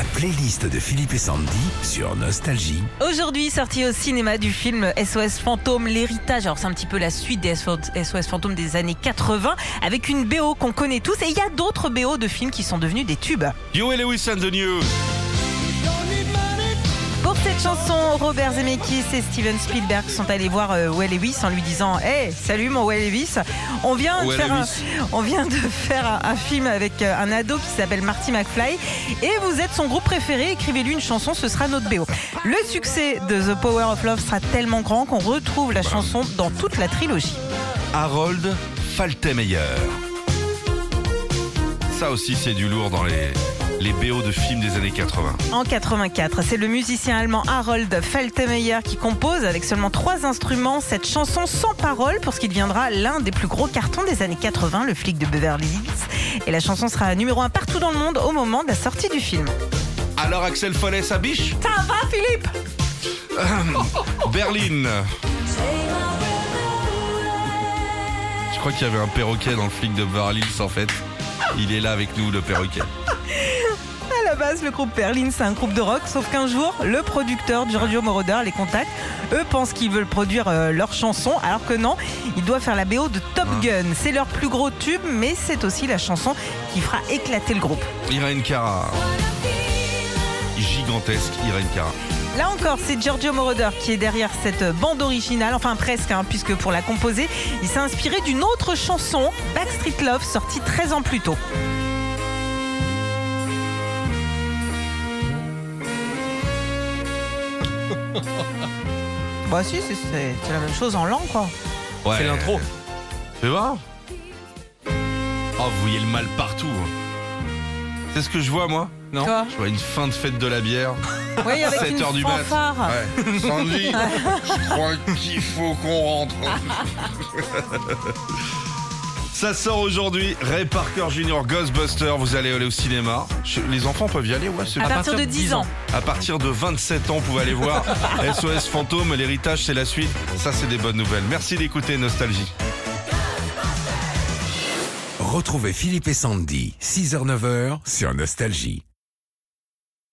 La playlist de Philippe et Sandy sur Nostalgie. Aujourd'hui, sorti au cinéma du film SOS Fantôme, l'héritage. Alors, c'est un petit peu la suite des SOS Fantômes des années 80, avec une BO qu'on connaît tous. Et il y a d'autres BO de films qui sont devenus des tubes. You Lewis and the News. Chanson, Robert Zemeckis et Steven Spielberg sont allés voir euh, Will Lewis en lui disant Hey, salut mon Will Lewis, on vient, de faire, un, on vient de faire un, un film avec euh, un ado qui s'appelle Marty McFly et vous êtes son groupe préféré, écrivez-lui une chanson, ce sera notre BO. Le succès de The Power of Love sera tellement grand qu'on retrouve la chanson dans toute la trilogie. Harold Faltermeyer. Ça aussi, c'est du lourd dans les, les BO de films des années 80. En 84, c'est le musicien allemand Harold Faltermeyer qui compose avec seulement trois instruments cette chanson sans parole pour ce qui deviendra l'un des plus gros cartons des années 80, le flic de Beverly Hills. Et la chanson sera numéro un partout dans le monde au moment de la sortie du film. Alors Axel Follet, sa biche Ça va Philippe? Berlin. Je crois qu'il y avait un perroquet dans le flic de Beverly Hills en fait. Il est là avec nous, le perroquet. La base, le groupe Berlin, c'est un groupe de rock, sauf qu'un jour, le producteur Giorgio Moroder les contacte. Eux pensent qu'ils veulent produire euh, leur chanson, alors que non, ils doivent faire la BO de Top Gun. C'est leur plus gros tube, mais c'est aussi la chanson qui fera éclater le groupe. Irene Cara. Gigantesque Irene Cara. Là encore, c'est Giorgio Moroder qui est derrière cette bande originale, enfin presque, hein, puisque pour la composer, il s'est inspiré d'une autre chanson, Backstreet Love, sortie 13 ans plus tôt. Bah si, c'est- c'est c'est la même chose en langue, quoi. Ouais. C'est l'intro. Fais voir. Oh, vous voyez le mal partout. hein. C'est ce que je vois, moi? Non. Quoi Je vois une fin de fête de la bière. Oui, avec 7 une heures du mat. fanfare. Ouais. Sandy, je crois qu'il faut qu'on rentre. Ça sort aujourd'hui, Ray Parker Jr. Ghostbuster, vous allez aller au cinéma. Les enfants peuvent y aller, ouais, c'est À bien. partir de 10 ans. À partir de 27 ans, vous pouvez aller voir SOS Fantôme, l'héritage c'est la suite. Ça c'est des bonnes nouvelles. Merci d'écouter Nostalgie. Retrouvez Philippe et Sandy, 6h-9h sur Nostalgie.